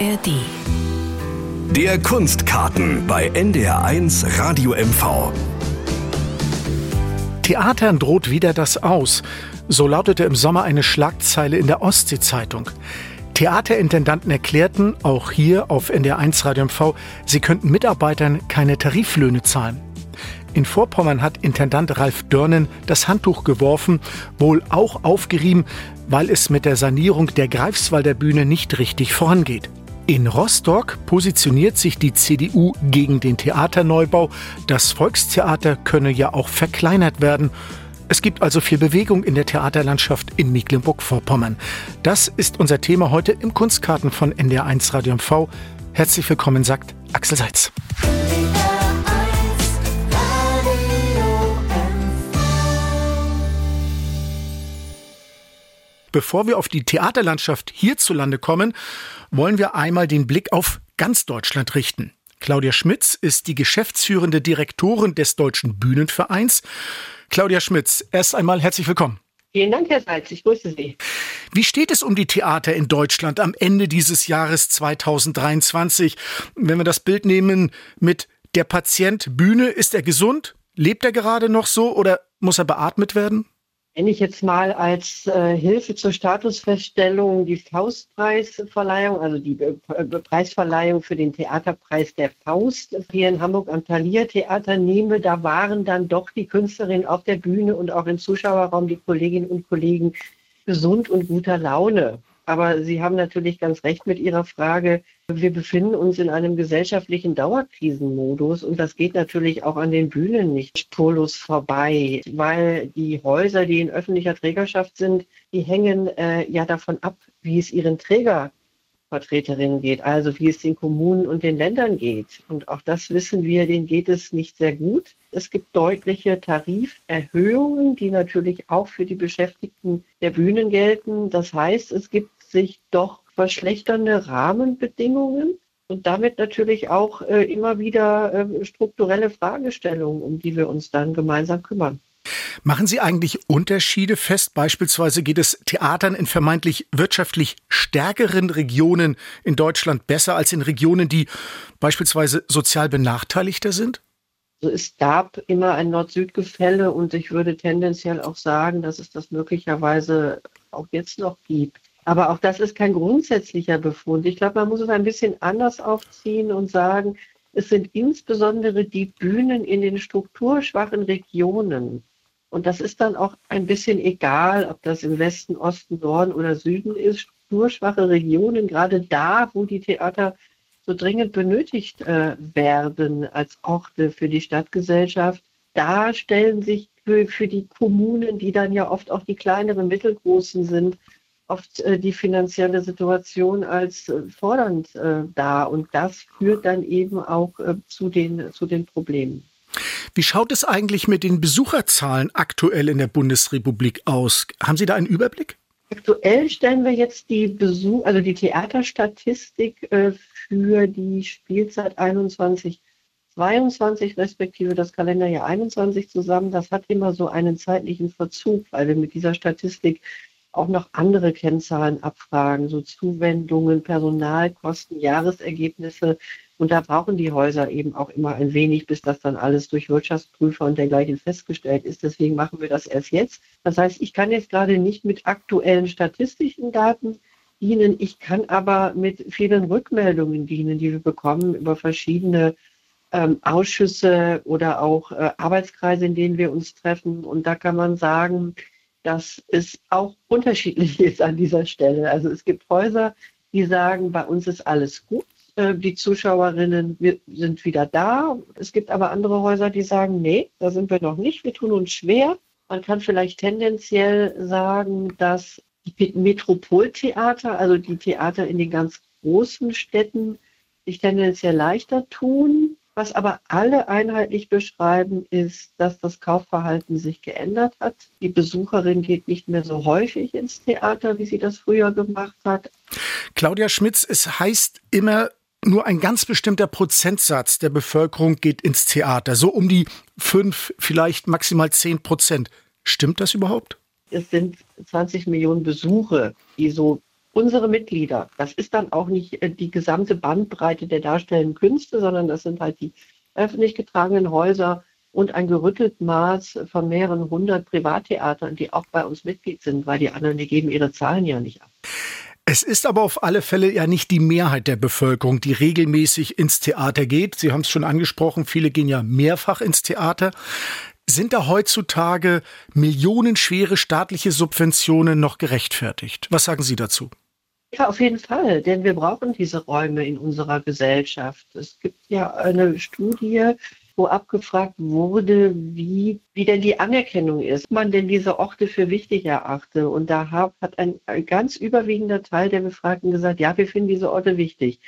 ARD. Der Kunstkarten bei NDR1 Radio MV. Theatern droht wieder das Aus. So lautete im Sommer eine Schlagzeile in der Ostsee-Zeitung. Theaterintendanten erklärten, auch hier auf NDR1 Radio MV, sie könnten Mitarbeitern keine Tariflöhne zahlen. In Vorpommern hat Intendant Ralf Dörnen das Handtuch geworfen, wohl auch aufgerieben, weil es mit der Sanierung der Greifswalder Bühne nicht richtig vorangeht. In Rostock positioniert sich die CDU gegen den Theaterneubau. Das Volkstheater könne ja auch verkleinert werden. Es gibt also viel Bewegung in der Theaterlandschaft in Mecklenburg-Vorpommern. Das ist unser Thema heute im Kunstkarten von NDR1 Radio MV. Herzlich willkommen, sagt Axel Seitz. Bevor wir auf die Theaterlandschaft hierzulande kommen, wollen wir einmal den Blick auf ganz Deutschland richten. Claudia Schmitz ist die geschäftsführende Direktorin des Deutschen Bühnenvereins. Claudia Schmitz, erst einmal herzlich willkommen. Vielen Dank, Herr Salz. Ich grüße Sie. Wie steht es um die Theater in Deutschland am Ende dieses Jahres 2023? Wenn wir das Bild nehmen mit der Patient Bühne, ist er gesund? Lebt er gerade noch so oder muss er beatmet werden? Wenn ich jetzt mal als äh, Hilfe zur Statusfeststellung die Faustpreisverleihung, also die äh, Preisverleihung für den Theaterpreis der Faust hier in Hamburg am Thalia Theater nehme, da waren dann doch die Künstlerinnen auf der Bühne und auch im Zuschauerraum, die Kolleginnen und Kollegen gesund und guter Laune. Aber Sie haben natürlich ganz recht mit Ihrer Frage. Wir befinden uns in einem gesellschaftlichen Dauerkrisenmodus und das geht natürlich auch an den Bühnen nicht spurlos vorbei, weil die Häuser, die in öffentlicher Trägerschaft sind, die hängen äh, ja davon ab, wie es ihren Trägervertreterinnen geht, also wie es den Kommunen und den Ländern geht. Und auch das wissen wir, denen geht es nicht sehr gut. Es gibt deutliche Tariferhöhungen, die natürlich auch für die Beschäftigten der Bühnen gelten. Das heißt, es gibt sich doch verschlechternde Rahmenbedingungen und damit natürlich auch äh, immer wieder äh, strukturelle Fragestellungen, um die wir uns dann gemeinsam kümmern. Machen Sie eigentlich Unterschiede fest? Beispielsweise geht es Theatern in vermeintlich wirtschaftlich stärkeren Regionen in Deutschland besser als in Regionen, die beispielsweise sozial benachteiligter sind? Also es gab immer ein Nord-Süd-Gefälle und ich würde tendenziell auch sagen, dass es das möglicherweise auch jetzt noch gibt. Aber auch das ist kein grundsätzlicher Befund. Ich glaube, man muss es ein bisschen anders aufziehen und sagen, es sind insbesondere die Bühnen in den strukturschwachen Regionen. Und das ist dann auch ein bisschen egal, ob das im Westen, Osten, Norden oder Süden ist. Strukturschwache Regionen, gerade da, wo die Theater so dringend benötigt äh, werden als Orte für die Stadtgesellschaft, da stellen sich für, für die Kommunen, die dann ja oft auch die kleineren, mittelgroßen sind, oft äh, die finanzielle Situation als äh, fordernd äh, dar. Und das führt dann eben auch zu, den, zu den Problemen. Wie schaut es eigentlich mit den Besucherzahlen aktuell in der Bundesrepublik aus? Haben Sie da einen Überblick? Aktuell stellen wir jetzt die Besuch, also die Theaterstatistik für die Spielzeit 21 22 respektive das Kalenderjahr 21 zusammen. Das hat immer so einen zeitlichen Verzug, weil wir mit dieser Statistik auch noch andere Kennzahlen abfragen, so Zuwendungen, Personalkosten, Jahresergebnisse. Und da brauchen die Häuser eben auch immer ein wenig, bis das dann alles durch Wirtschaftsprüfer und dergleichen festgestellt ist. Deswegen machen wir das erst jetzt. Das heißt, ich kann jetzt gerade nicht mit aktuellen statistischen Daten dienen. Ich kann aber mit vielen Rückmeldungen dienen, die wir bekommen über verschiedene ähm, Ausschüsse oder auch äh, Arbeitskreise, in denen wir uns treffen. Und da kann man sagen, dass es auch unterschiedlich ist an dieser Stelle. Also es gibt Häuser, die sagen, bei uns ist alles gut. Äh, die Zuschauerinnen sind wieder da. Es gibt aber andere Häuser, die sagen, nee, da sind wir noch nicht. Wir tun uns schwer. Man kann vielleicht tendenziell sagen, dass die Metropoltheater, also die Theater in den ganz großen Städten, sich tendenziell leichter tun. Was aber alle einheitlich beschreiben, ist, dass das Kaufverhalten sich geändert hat. Die Besucherin geht nicht mehr so häufig ins Theater, wie sie das früher gemacht hat. Claudia Schmitz, es heißt immer, nur ein ganz bestimmter Prozentsatz der Bevölkerung geht ins Theater, so um die fünf, vielleicht maximal zehn Prozent. Stimmt das überhaupt? Es sind 20 Millionen Besuche, die so unsere Mitglieder. Das ist dann auch nicht äh, die gesamte Bandbreite der darstellenden Künste, sondern das sind halt die öffentlich getragenen Häuser und ein gerüttelt Maß von mehreren hundert Privattheatern, die auch bei uns Mitglied sind, weil die anderen, die geben ihre Zahlen ja nicht ab. Es ist aber auf alle Fälle ja nicht die Mehrheit der Bevölkerung, die regelmäßig ins Theater geht. Sie haben es schon angesprochen, viele gehen ja mehrfach ins Theater. Sind da heutzutage millionenschwere staatliche Subventionen noch gerechtfertigt? Was sagen Sie dazu? Ja, auf jeden Fall, denn wir brauchen diese Räume in unserer Gesellschaft. Es gibt ja eine Studie, wo abgefragt wurde, wie, wie denn die Anerkennung ist, man denn diese Orte für wichtig erachte. Und da hat ein, ein ganz überwiegender Teil der Befragten gesagt, ja, wir finden diese Orte wichtig.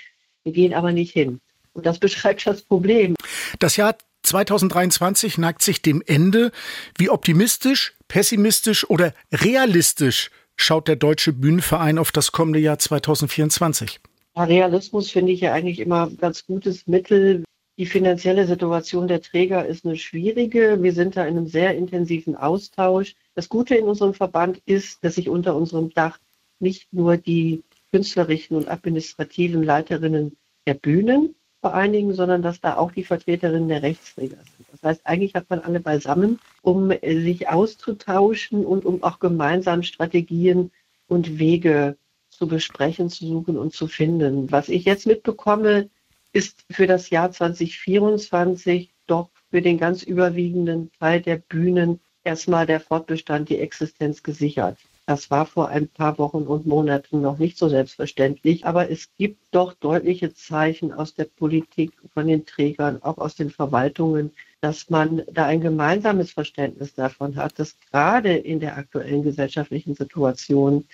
Wir gehen aber nicht hin. Und das beschreibt das Problem. Das Jahr 2023 neigt sich dem Ende. Wie optimistisch, pessimistisch oder realistisch schaut der Deutsche Bühnenverein auf das kommende Jahr 2024? Realismus finde ich ja eigentlich immer ein ganz gutes Mittel. Die finanzielle Situation der Träger ist eine schwierige. Wir sind da in einem sehr intensiven Austausch. Das Gute in unserem Verband ist, dass sich unter unserem Dach nicht nur die künstlerischen und administrativen Leiterinnen der Bühnen vereinigen, sondern dass da auch die Vertreterinnen der Rechtsträger sind. Heißt, eigentlich hat man alle beisammen, um sich auszutauschen und um auch gemeinsam Strategien und Wege zu besprechen, zu suchen und zu finden. Was ich jetzt mitbekomme, ist für das Jahr 2024 doch für den ganz überwiegenden Teil der Bühnen erstmal der Fortbestand, die Existenz gesichert. Das war vor ein paar Wochen und Monaten noch nicht so selbstverständlich, aber es gibt doch deutliche Zeichen aus der Politik, von den Trägern, auch aus den Verwaltungen, dass man da ein gemeinsames Verständnis davon hat, dass gerade in der aktuellen gesellschaftlichen Situation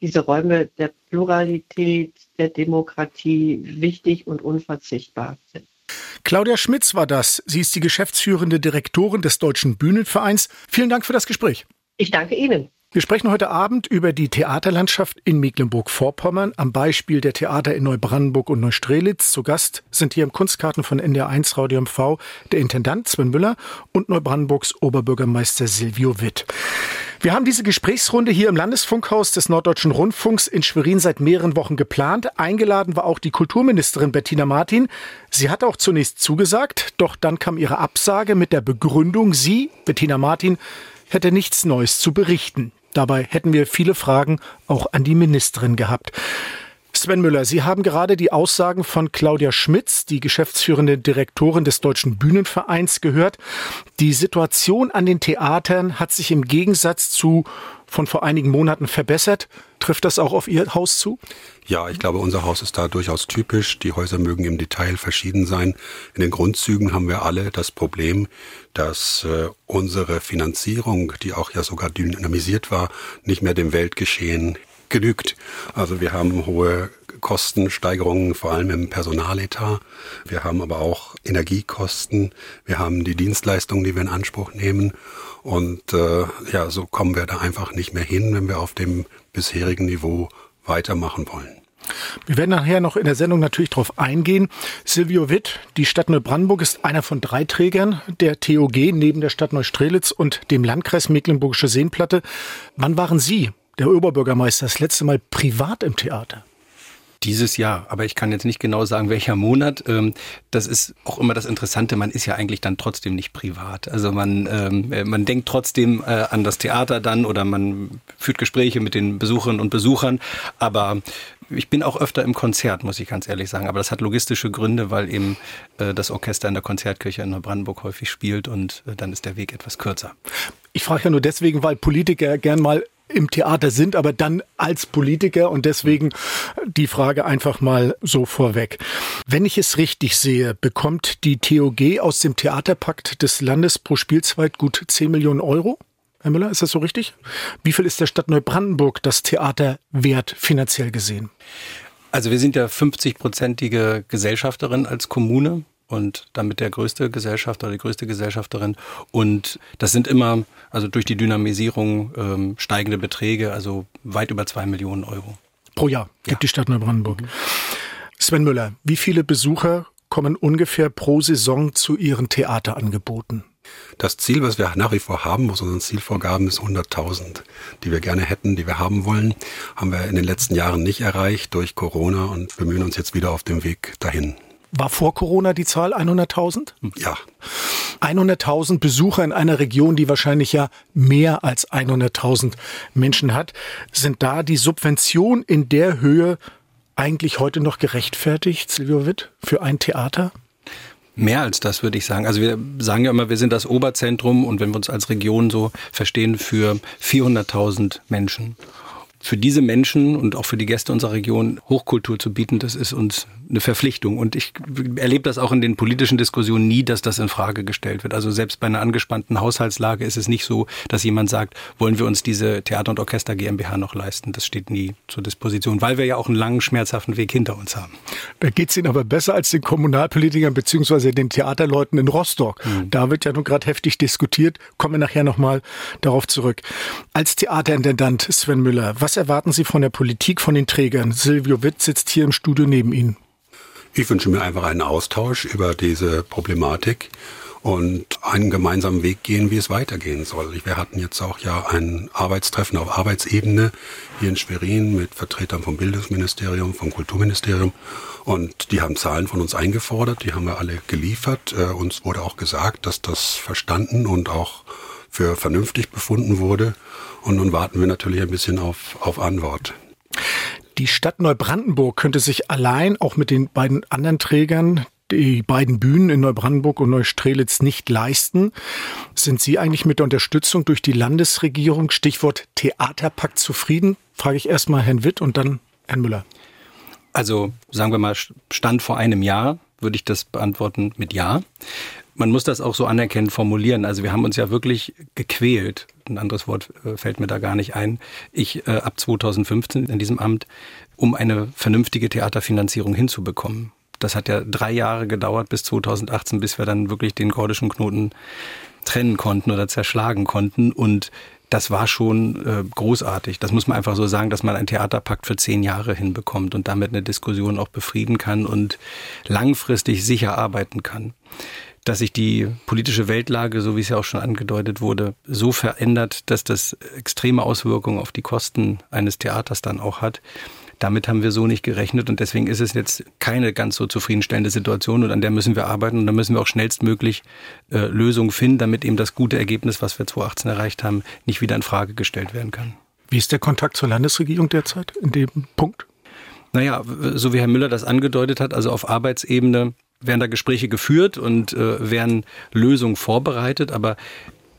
diese Räume der Pluralität, der Demokratie wichtig und unverzichtbar sind. Claudia Schmitz war das. Sie ist die geschäftsführende Direktorin des Deutschen Bühnenvereins. Vielen Dank für das Gespräch. Ich danke Ihnen. Wir sprechen heute Abend über die Theaterlandschaft in Mecklenburg-Vorpommern am Beispiel der Theater in Neubrandenburg und Neustrelitz. Zu Gast sind hier im Kunstkarten von NDR1 Radio MV der Intendant Sven Müller und Neubrandenburgs Oberbürgermeister Silvio Witt. Wir haben diese Gesprächsrunde hier im Landesfunkhaus des Norddeutschen Rundfunks in Schwerin seit mehreren Wochen geplant. Eingeladen war auch die Kulturministerin Bettina Martin. Sie hat auch zunächst zugesagt, doch dann kam ihre Absage mit der Begründung, sie, Bettina Martin, hätte nichts Neues zu berichten. Dabei hätten wir viele Fragen auch an die Ministerin gehabt. Sven Müller, Sie haben gerade die Aussagen von Claudia Schmitz, die geschäftsführende Direktorin des Deutschen Bühnenvereins, gehört. Die Situation an den Theatern hat sich im Gegensatz zu von vor einigen Monaten verbessert. Trifft das auch auf Ihr Haus zu? Ja, ich glaube, unser Haus ist da durchaus typisch. Die Häuser mögen im Detail verschieden sein. In den Grundzügen haben wir alle das Problem, dass äh, unsere Finanzierung, die auch ja sogar dynamisiert war, nicht mehr dem Weltgeschehen genügt. Also wir haben hohe Kostensteigerungen, vor allem im Personaletat. Wir haben aber auch Energiekosten. Wir haben die Dienstleistungen, die wir in Anspruch nehmen. Und äh, ja, so kommen wir da einfach nicht mehr hin, wenn wir auf dem bisherigen Niveau weitermachen wollen. Wir werden nachher noch in der Sendung natürlich darauf eingehen. Silvio Witt, die Stadt Neubrandenburg ist einer von drei Trägern der TOG neben der Stadt Neustrelitz und dem Landkreis Mecklenburgische Seenplatte. Wann waren Sie, der Oberbürgermeister, das letzte Mal privat im Theater? Dieses Jahr, aber ich kann jetzt nicht genau sagen, welcher Monat. Ähm, das ist auch immer das Interessante, man ist ja eigentlich dann trotzdem nicht privat. Also man, ähm, äh, man denkt trotzdem äh, an das Theater dann oder man führt Gespräche mit den Besucherinnen und Besuchern, aber ich bin auch öfter im Konzert, muss ich ganz ehrlich sagen. Aber das hat logistische Gründe, weil eben äh, das Orchester in der Konzertkirche in Neubrandenburg häufig spielt und dann ist der Weg etwas kürzer. Ich frage ja nur deswegen, weil Politiker gern mal im Theater sind, aber dann als Politiker und deswegen die Frage einfach mal so vorweg. Wenn ich es richtig sehe, bekommt die TOG aus dem Theaterpakt des Landes pro Spielzeit gut 10 Millionen Euro? Herr Müller, ist das so richtig? Wie viel ist der Stadt Neubrandenburg das Theater wert finanziell gesehen? Also wir sind ja 50-prozentige Gesellschafterin als Kommune und damit der größte Gesellschafter oder die größte Gesellschafterin. Und das sind immer, also durch die Dynamisierung ähm, steigende Beträge, also weit über zwei Millionen Euro. Pro Jahr gibt ja. die Stadt Neubrandenburg. Mhm. Sven Müller, wie viele Besucher kommen ungefähr pro Saison zu Ihren Theaterangeboten? Das Ziel, was wir nach wie vor haben aus unseren Zielvorgaben, ist 100.000, die wir gerne hätten, die wir haben wollen. Haben wir in den letzten Jahren nicht erreicht durch Corona und bemühen uns jetzt wieder auf dem Weg dahin. War vor Corona die Zahl 100.000? Ja. 100.000 Besucher in einer Region, die wahrscheinlich ja mehr als 100.000 Menschen hat. Sind da die Subventionen in der Höhe eigentlich heute noch gerechtfertigt, Silvio Witt, für ein Theater? Mehr als das, würde ich sagen. Also wir sagen ja immer, wir sind das Oberzentrum und wenn wir uns als Region so verstehen, für 400.000 Menschen für diese Menschen und auch für die Gäste unserer Region Hochkultur zu bieten, das ist uns eine Verpflichtung. Und ich erlebe das auch in den politischen Diskussionen nie, dass das in Frage gestellt wird. Also selbst bei einer angespannten Haushaltslage ist es nicht so, dass jemand sagt, wollen wir uns diese Theater- und Orchester GmbH noch leisten. Das steht nie zur Disposition, weil wir ja auch einen langen, schmerzhaften Weg hinter uns haben. Da geht es Ihnen aber besser als den Kommunalpolitikern beziehungsweise den Theaterleuten in Rostock. Mhm. Da wird ja nun gerade heftig diskutiert. Kommen wir nachher nochmal darauf zurück. Als Theaterintendant Sven Müller, was was erwarten Sie von der Politik, von den Trägern? Silvio Witt sitzt hier im Studio neben Ihnen. Ich wünsche mir einfach einen Austausch über diese Problematik und einen gemeinsamen Weg gehen, wie es weitergehen soll. Wir hatten jetzt auch ja ein Arbeitstreffen auf Arbeitsebene hier in Schwerin mit Vertretern vom Bildungsministerium, vom Kulturministerium und die haben Zahlen von uns eingefordert, die haben wir alle geliefert. Äh, uns wurde auch gesagt, dass das verstanden und auch für vernünftig befunden wurde. Und nun warten wir natürlich ein bisschen auf, auf Antwort. Die Stadt Neubrandenburg könnte sich allein auch mit den beiden anderen Trägern die beiden Bühnen in Neubrandenburg und Neustrelitz nicht leisten. Sind Sie eigentlich mit der Unterstützung durch die Landesregierung, Stichwort Theaterpakt, zufrieden? Frage ich erstmal Herrn Witt und dann Herrn Müller. Also sagen wir mal, Stand vor einem Jahr würde ich das beantworten mit Ja man muss das auch so anerkennend formulieren. Also wir haben uns ja wirklich gequält. Ein anderes Wort äh, fällt mir da gar nicht ein. Ich äh, ab 2015 in diesem Amt, um eine vernünftige Theaterfinanzierung hinzubekommen. Das hat ja drei Jahre gedauert bis 2018, bis wir dann wirklich den gordischen Knoten trennen konnten oder zerschlagen konnten. Und das war schon äh, großartig. Das muss man einfach so sagen, dass man einen Theaterpakt für zehn Jahre hinbekommt und damit eine Diskussion auch befrieden kann und langfristig sicher arbeiten kann dass sich die politische Weltlage, so wie es ja auch schon angedeutet wurde, so verändert, dass das extreme Auswirkungen auf die Kosten eines Theaters dann auch hat. Damit haben wir so nicht gerechnet und deswegen ist es jetzt keine ganz so zufriedenstellende Situation und an der müssen wir arbeiten und da müssen wir auch schnellstmöglich äh, Lösungen finden, damit eben das gute Ergebnis, was wir 2018 erreicht haben, nicht wieder in Frage gestellt werden kann. Wie ist der Kontakt zur Landesregierung derzeit in dem Punkt? Naja, so wie Herr Müller das angedeutet hat, also auf Arbeitsebene werden da Gespräche geführt und äh, werden Lösungen vorbereitet, aber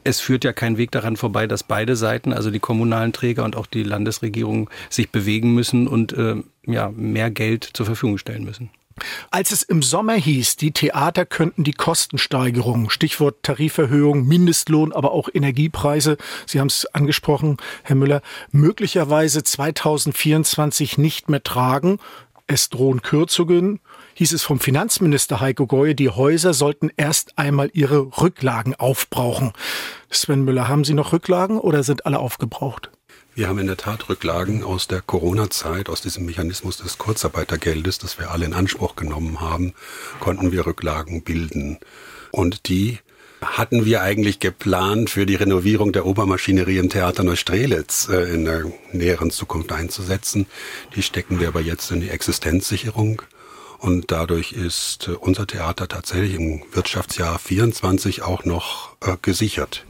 es führt ja kein Weg daran vorbei, dass beide Seiten, also die kommunalen Träger und auch die Landesregierung, sich bewegen müssen und äh, ja, mehr Geld zur Verfügung stellen müssen. Als es im Sommer hieß, die Theater könnten die Kostensteigerung, Stichwort Tariferhöhung, Mindestlohn, aber auch Energiepreise, Sie haben es angesprochen, Herr Müller, möglicherweise 2024 nicht mehr tragen, es drohen Kürzungen, hieß es vom Finanzminister Heiko Goye, die Häuser sollten erst einmal ihre Rücklagen aufbrauchen. Sven Müller, haben Sie noch Rücklagen oder sind alle aufgebraucht? Wir haben in der Tat Rücklagen aus der Corona-Zeit, aus diesem Mechanismus des Kurzarbeitergeldes, das wir alle in Anspruch genommen haben, konnten wir Rücklagen bilden. Und die hatten wir eigentlich geplant, für die Renovierung der Obermaschinerie im Theater Neustrelitz äh, in der näheren Zukunft einzusetzen. Die stecken wir aber jetzt in die Existenzsicherung und dadurch ist äh, unser Theater tatsächlich im Wirtschaftsjahr 24 auch noch äh, gesichert.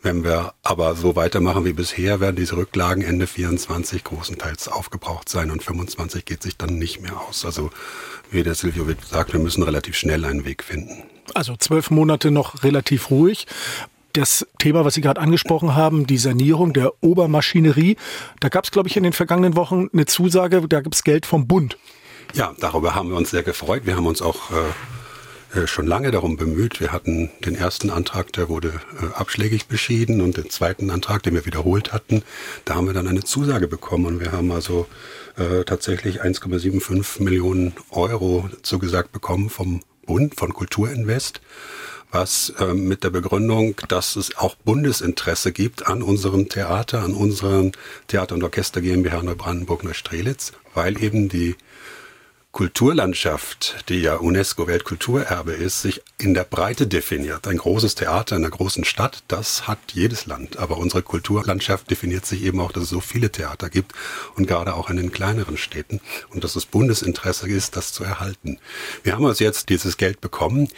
Wenn wir aber so weitermachen wie bisher, werden diese Rücklagen Ende 24 großenteils aufgebraucht sein und 25 geht sich dann nicht mehr aus. Also wie der Silvio Witt sagt, wir müssen relativ schnell einen Weg finden. Also zwölf Monate noch relativ ruhig das Thema, was Sie gerade angesprochen haben, die Sanierung der Obermaschinerie. Da gab es, glaube ich, in den vergangenen Wochen eine Zusage, da gibt es Geld vom Bund. Ja, darüber haben wir uns sehr gefreut. Wir haben uns auch äh, äh, schon lange darum bemüht. Wir hatten den ersten Antrag, der wurde äh, abschlägig beschieden und den zweiten Antrag, den wir wiederholt hatten, da haben wir dann eine Zusage bekommen und wir haben also tatsächlich 1,75 Millionen Euro zugesagt bekommen vom Bund, von Kulturinvest was äh, mit der Begründung, dass es auch Bundesinteresse gibt an unserem Theater, an unseren Theater- und Orchester GmbH Neubrandenburg-Neustrelitz, weil eben die Kulturlandschaft, die ja UNESCO Weltkulturerbe ist, sich in der Breite definiert. Ein großes Theater in einer großen Stadt, das hat jedes Land. Aber unsere Kulturlandschaft definiert sich eben auch, dass es so viele Theater gibt und gerade auch in den kleineren Städten und dass es Bundesinteresse ist, das zu erhalten. Wir haben uns jetzt dieses Geld bekommen.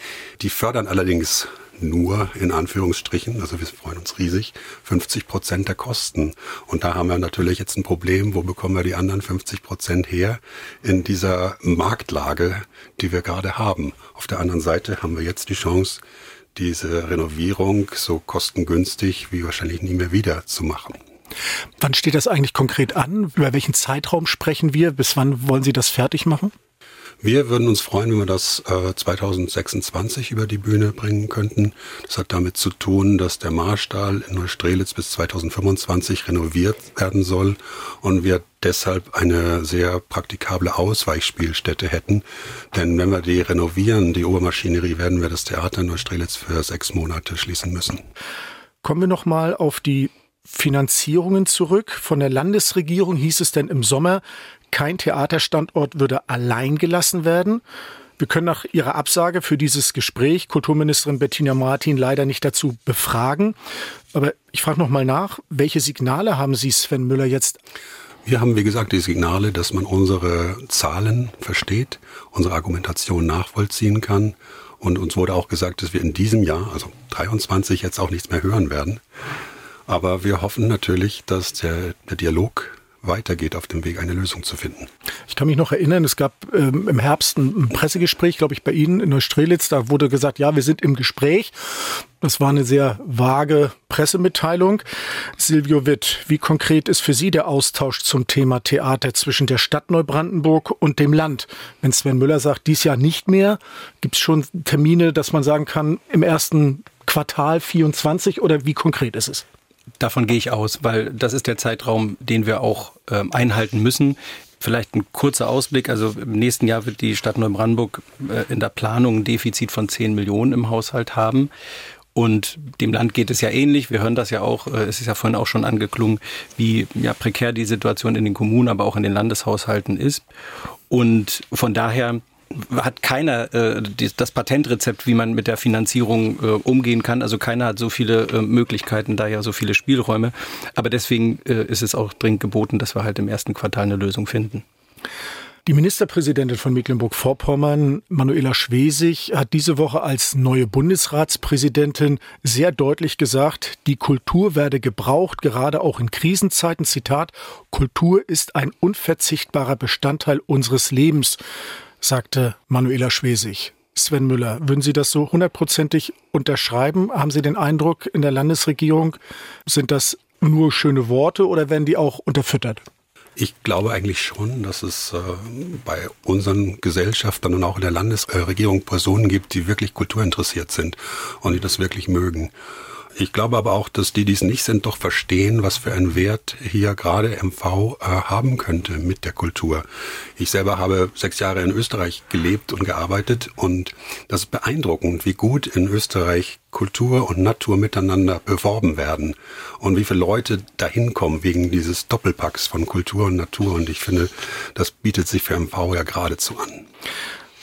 Die fördern allerdings nur in Anführungsstrichen, also wir freuen uns riesig, 50 Prozent der Kosten. Und da haben wir natürlich jetzt ein Problem, wo bekommen wir die anderen 50 Prozent her in dieser Marktlage, die wir gerade haben. Auf der anderen Seite haben wir jetzt die Chance, diese Renovierung so kostengünstig wie wahrscheinlich nie mehr wieder zu machen. Wann steht das eigentlich konkret an? Über welchen Zeitraum sprechen wir? Bis wann wollen Sie das fertig machen? Wir würden uns freuen, wenn wir das äh, 2026 über die Bühne bringen könnten. Das hat damit zu tun, dass der Marstall in Neustrelitz bis 2025 renoviert werden soll und wir deshalb eine sehr praktikable Ausweichspielstätte hätten. Denn wenn wir die renovieren, die Obermaschinerie, werden wir das Theater in Neustrelitz für sechs Monate schließen müssen. Kommen wir noch mal auf die Finanzierungen zurück. Von der Landesregierung hieß es denn im Sommer, kein Theaterstandort würde allein gelassen werden. Wir können nach Ihrer Absage für dieses Gespräch Kulturministerin Bettina Martin leider nicht dazu befragen. Aber ich frage noch mal nach, welche Signale haben Sie, Sven Müller, jetzt? Wir haben, wie gesagt, die Signale, dass man unsere Zahlen versteht, unsere Argumentation nachvollziehen kann. Und uns wurde auch gesagt, dass wir in diesem Jahr, also 23, jetzt auch nichts mehr hören werden. Aber wir hoffen natürlich, dass der, der Dialog weitergeht auf dem Weg, eine Lösung zu finden. Ich kann mich noch erinnern, es gab ähm, im Herbst ein Pressegespräch, glaube ich, bei Ihnen in Neustrelitz. Da wurde gesagt, ja, wir sind im Gespräch. Das war eine sehr vage Pressemitteilung. Silvio Witt, wie konkret ist für Sie der Austausch zum Thema Theater zwischen der Stadt Neubrandenburg und dem Land? Wenn Sven Müller sagt, dies Jahr nicht mehr, gibt es schon Termine, dass man sagen kann, im ersten Quartal 24 oder wie konkret ist es? Davon gehe ich aus, weil das ist der Zeitraum, den wir auch ähm, einhalten müssen. Vielleicht ein kurzer Ausblick. Also im nächsten Jahr wird die Stadt Neubrandenburg äh, in der Planung ein Defizit von 10 Millionen im Haushalt haben. Und dem Land geht es ja ähnlich. Wir hören das ja auch, äh, es ist ja vorhin auch schon angeklungen, wie ja, prekär die Situation in den Kommunen, aber auch in den Landeshaushalten ist. Und von daher hat keiner äh, die, das Patentrezept, wie man mit der Finanzierung äh, umgehen kann. Also keiner hat so viele äh, Möglichkeiten, da ja so viele Spielräume. Aber deswegen äh, ist es auch dringend geboten, dass wir halt im ersten Quartal eine Lösung finden. Die Ministerpräsidentin von Mecklenburg-Vorpommern, Manuela Schwesig, hat diese Woche als neue Bundesratspräsidentin sehr deutlich gesagt, die Kultur werde gebraucht, gerade auch in Krisenzeiten. Zitat, Kultur ist ein unverzichtbarer Bestandteil unseres Lebens sagte Manuela Schwesig. Sven Müller, würden Sie das so hundertprozentig unterschreiben? Haben Sie den Eindruck, in der Landesregierung sind das nur schöne Worte oder werden die auch unterfüttert? Ich glaube eigentlich schon, dass es äh, bei unseren Gesellschaftern und auch in der Landesregierung Personen gibt, die wirklich kulturinteressiert sind und die das wirklich mögen. Ich glaube aber auch, dass die, die es nicht sind, doch verstehen, was für einen Wert hier gerade MV äh, haben könnte mit der Kultur. Ich selber habe sechs Jahre in Österreich gelebt und gearbeitet und das ist beeindruckend, wie gut in Österreich Kultur und Natur miteinander beworben werden und wie viele Leute dahin kommen wegen dieses Doppelpacks von Kultur und Natur. Und ich finde, das bietet sich für MV ja geradezu an.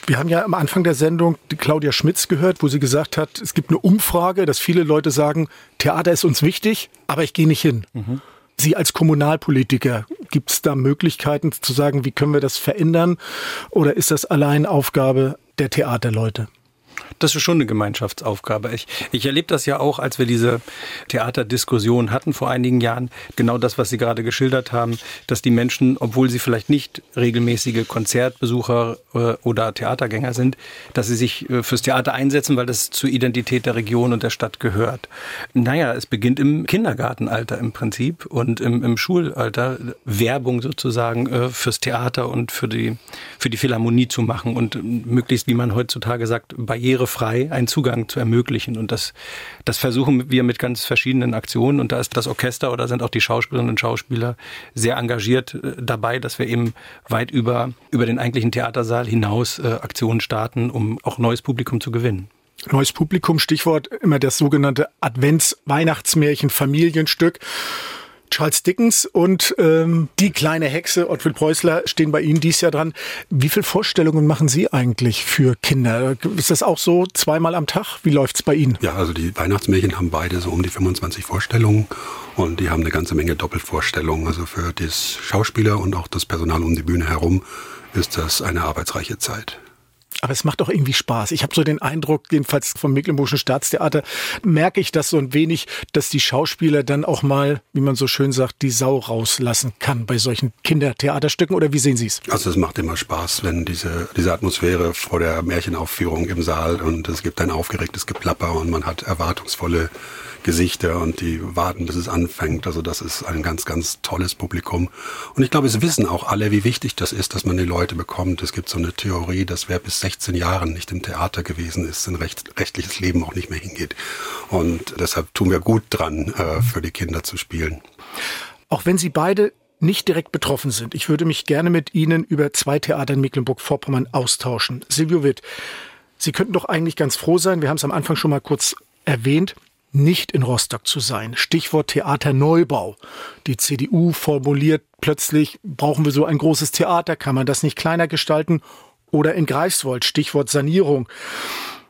Wir haben ja am Anfang der Sendung Claudia Schmitz gehört, wo sie gesagt hat, es gibt eine Umfrage, dass viele Leute sagen, Theater ist uns wichtig, aber ich gehe nicht hin. Mhm. Sie als Kommunalpolitiker, gibt es da Möglichkeiten zu sagen, wie können wir das verändern? Oder ist das allein Aufgabe der Theaterleute? Das ist schon eine Gemeinschaftsaufgabe. Ich, ich erlebe das ja auch, als wir diese Theaterdiskussion hatten vor einigen Jahren. Genau das, was Sie gerade geschildert haben, dass die Menschen, obwohl sie vielleicht nicht regelmäßige Konzertbesucher äh, oder Theatergänger sind, dass sie sich äh, fürs Theater einsetzen, weil das zur Identität der Region und der Stadt gehört. Naja, es beginnt im Kindergartenalter im Prinzip und im, im Schulalter Werbung sozusagen äh, fürs Theater und für die, für die Philharmonie zu machen und möglichst, wie man heutzutage sagt, barriere barrierefrei einen Zugang zu ermöglichen. Und das, das versuchen wir mit ganz verschiedenen Aktionen. Und da ist das Orchester oder sind auch die Schauspielerinnen und Schauspieler sehr engagiert äh, dabei, dass wir eben weit über, über den eigentlichen Theatersaal hinaus äh, Aktionen starten, um auch neues Publikum zu gewinnen. Neues Publikum, Stichwort immer das sogenannte Advents-Weihnachtsmärchen-Familienstück. Charles Dickens und ähm, die kleine Hexe Ottfried Preußler stehen bei Ihnen dies Jahr dran. Wie viele Vorstellungen machen Sie eigentlich für Kinder? Ist das auch so zweimal am Tag? Wie läuft's bei Ihnen? Ja, also die Weihnachtsmärchen haben beide so um die 25 Vorstellungen und die haben eine ganze Menge Doppelvorstellungen. Also für das Schauspieler und auch das Personal um die Bühne herum ist das eine arbeitsreiche Zeit. Aber es macht doch irgendwie Spaß. Ich habe so den Eindruck, jedenfalls vom Mecklenburgischen Staatstheater, merke ich das so ein wenig, dass die Schauspieler dann auch mal, wie man so schön sagt, die Sau rauslassen kann bei solchen Kindertheaterstücken. Oder wie sehen Sie es? Also es macht immer Spaß, wenn diese, diese Atmosphäre vor der Märchenaufführung im Saal und es gibt ein aufgeregtes Geplapper und man hat erwartungsvolle Gesichter und die warten, bis es anfängt. Also das ist ein ganz, ganz tolles Publikum. Und ich glaube, es wissen auch alle, wie wichtig das ist, dass man die Leute bekommt. Es gibt so eine Theorie, dass wer bis 16 Jahren nicht im Theater gewesen ist, sein recht, rechtliches Leben auch nicht mehr hingeht. Und deshalb tun wir gut dran, äh, für die Kinder zu spielen. Auch wenn Sie beide nicht direkt betroffen sind. Ich würde mich gerne mit Ihnen über zwei Theater in Mecklenburg-Vorpommern austauschen. Silvio Witt, Sie könnten doch eigentlich ganz froh sein, wir haben es am Anfang schon mal kurz erwähnt, nicht in Rostock zu sein. Stichwort Theaterneubau. Die CDU formuliert plötzlich, brauchen wir so ein großes Theater, kann man das nicht kleiner gestalten? Oder in Greifswald, Stichwort Sanierung.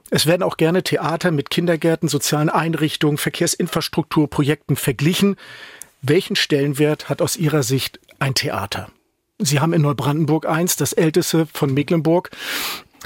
Es werden auch gerne Theater mit Kindergärten, sozialen Einrichtungen, Verkehrsinfrastrukturprojekten verglichen. Welchen Stellenwert hat aus Ihrer Sicht ein Theater? Sie haben in Neubrandenburg eins, das älteste von Mecklenburg.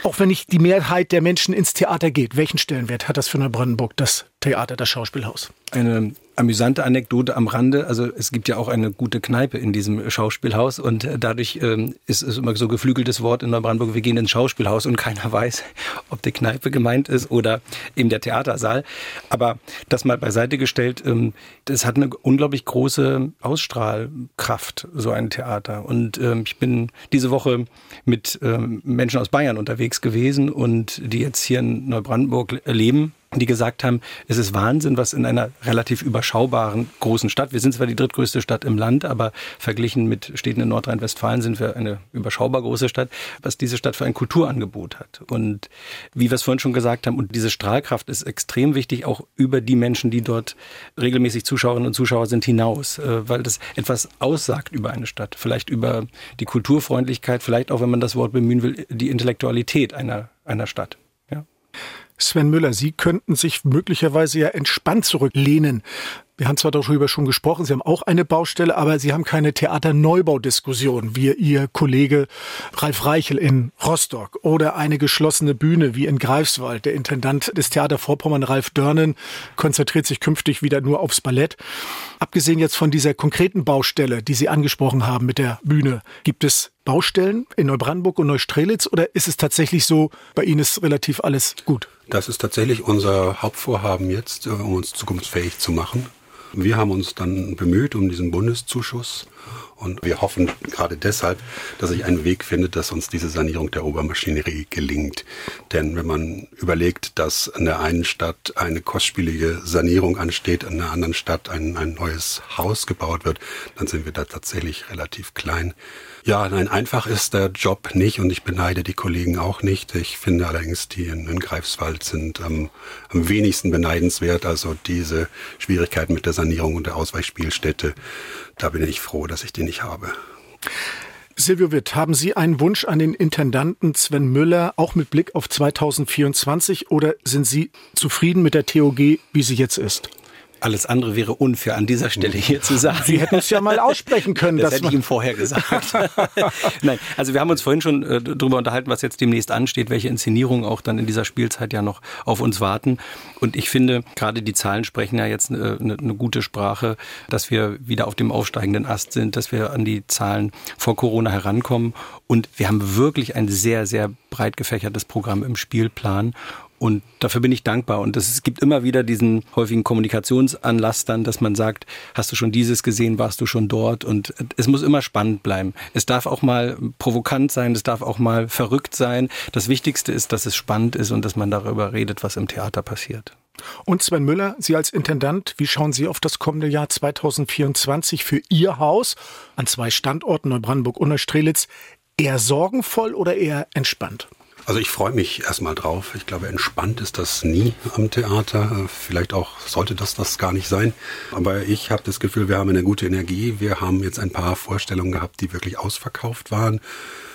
Auch wenn nicht die Mehrheit der Menschen ins Theater geht, welchen Stellenwert hat das für Neubrandenburg, das Theater, das Schauspielhaus? Eine amüsante Anekdote am Rande. Also es gibt ja auch eine gute Kneipe in diesem Schauspielhaus und dadurch ähm, ist es immer so geflügeltes Wort in Neubrandenburg, wir gehen ins Schauspielhaus und keiner weiß, ob die Kneipe gemeint ist oder eben der Theatersaal. Aber das mal beiseite gestellt, ähm, das hat eine unglaublich große Ausstrahlkraft, so ein Theater. Und ähm, ich bin diese Woche mit ähm, Menschen aus Bayern unterwegs gewesen und die jetzt hier in Neubrandenburg leben die gesagt haben, es ist Wahnsinn, was in einer relativ überschaubaren großen Stadt, wir sind zwar die drittgrößte Stadt im Land, aber verglichen mit Städten in Nordrhein-Westfalen sind wir eine überschaubar große Stadt, was diese Stadt für ein Kulturangebot hat. Und wie wir es vorhin schon gesagt haben, und diese Strahlkraft ist extrem wichtig, auch über die Menschen, die dort regelmäßig Zuschauerinnen und Zuschauer sind, hinaus, äh, weil das etwas aussagt über eine Stadt, vielleicht über die Kulturfreundlichkeit, vielleicht auch, wenn man das Wort bemühen will, die Intellektualität einer, einer Stadt. Sven Müller, Sie könnten sich möglicherweise ja entspannt zurücklehnen. Wir haben zwar darüber schon gesprochen, Sie haben auch eine Baustelle, aber Sie haben keine Theaterneubau-Diskussion, wie Ihr Kollege Ralf Reichel in Rostock oder eine geschlossene Bühne wie in Greifswald. Der Intendant des Theater Vorpommern, Ralf Dörnen, konzentriert sich künftig wieder nur aufs Ballett. Abgesehen jetzt von dieser konkreten Baustelle, die Sie angesprochen haben mit der Bühne, gibt es Baustellen in Neubrandenburg und Neustrelitz oder ist es tatsächlich so, bei Ihnen ist relativ alles gut? Das ist tatsächlich unser Hauptvorhaben jetzt, äh, um uns zukunftsfähig zu machen. Wir haben uns dann bemüht um diesen Bundeszuschuss und wir hoffen gerade deshalb, dass sich ein Weg findet, dass uns diese Sanierung der Obermaschinerie gelingt. Denn wenn man überlegt, dass in der einen Stadt eine kostspielige Sanierung ansteht, in der anderen Stadt ein, ein neues Haus gebaut wird, dann sind wir da tatsächlich relativ klein. Ja, nein, einfach ist der Job nicht und ich beneide die Kollegen auch nicht. Ich finde allerdings, die in, in Greifswald sind am, am wenigsten beneidenswert. Also diese Schwierigkeiten mit der Sanierung und der Ausweichspielstätte, da bin ich froh, dass ich die nicht habe. Silvio Witt, haben Sie einen Wunsch an den Intendanten Sven Müller, auch mit Blick auf 2024, oder sind Sie zufrieden mit der TOG, wie sie jetzt ist? Alles andere wäre unfair an dieser Stelle hier zu sagen. Sie hätten es ja mal aussprechen können. Das hätte ich ihm vorher gesagt. Nein, also wir haben uns vorhin schon äh, darüber unterhalten, was jetzt demnächst ansteht, welche Inszenierungen auch dann in dieser Spielzeit ja noch auf uns warten. Und ich finde, gerade die Zahlen sprechen ja jetzt eine, eine, eine gute Sprache, dass wir wieder auf dem aufsteigenden Ast sind, dass wir an die Zahlen vor Corona herankommen. Und wir haben wirklich ein sehr, sehr breit gefächertes Programm im Spielplan. Und dafür bin ich dankbar. Und es gibt immer wieder diesen häufigen Kommunikationsanlass dann, dass man sagt, hast du schon dieses gesehen, warst du schon dort? Und es muss immer spannend bleiben. Es darf auch mal provokant sein, es darf auch mal verrückt sein. Das Wichtigste ist, dass es spannend ist und dass man darüber redet, was im Theater passiert. Und Sven Müller, Sie als Intendant, wie schauen Sie auf das kommende Jahr 2024 für Ihr Haus an zwei Standorten, Neubrandenburg und Neustrelitz? Eher sorgenvoll oder eher entspannt? Also ich freue mich erstmal drauf. Ich glaube, entspannt ist das nie am Theater. Vielleicht auch sollte das das gar nicht sein. Aber ich habe das Gefühl, wir haben eine gute Energie. Wir haben jetzt ein paar Vorstellungen gehabt, die wirklich ausverkauft waren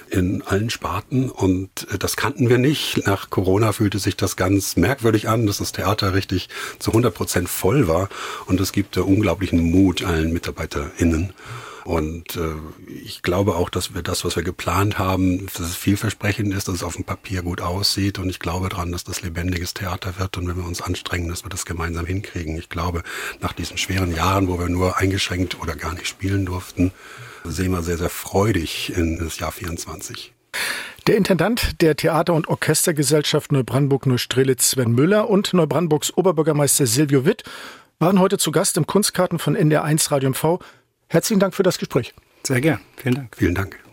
in allen Sparten und äh, das kannten wir nicht. Nach Corona fühlte sich das ganz merkwürdig an, dass das Theater richtig zu 100 Prozent voll war und es gibt unglaublichen Mut allen MitarbeiterInnen. Und äh, ich glaube auch, dass wir das, was wir geplant haben, dass es vielversprechend ist, dass es auf dem Papier gut aussieht. Und ich glaube daran, dass das lebendiges Theater wird. Und wenn wir uns anstrengen, dass wir das gemeinsam hinkriegen. Ich glaube, nach diesen schweren Jahren, wo wir nur eingeschränkt oder gar nicht spielen durften, sehen wir sehr, sehr freudig in das Jahr 24. Der Intendant der Theater- und Orchestergesellschaft Neubrandenburg-Neustrelitz Sven Müller und Neubrandenburgs Oberbürgermeister Silvio Witt waren heute zu Gast im Kunstkarten von NDR1 Radio MV. Herzlichen Dank für das Gespräch. Sehr gern. Vielen Dank. Vielen Dank.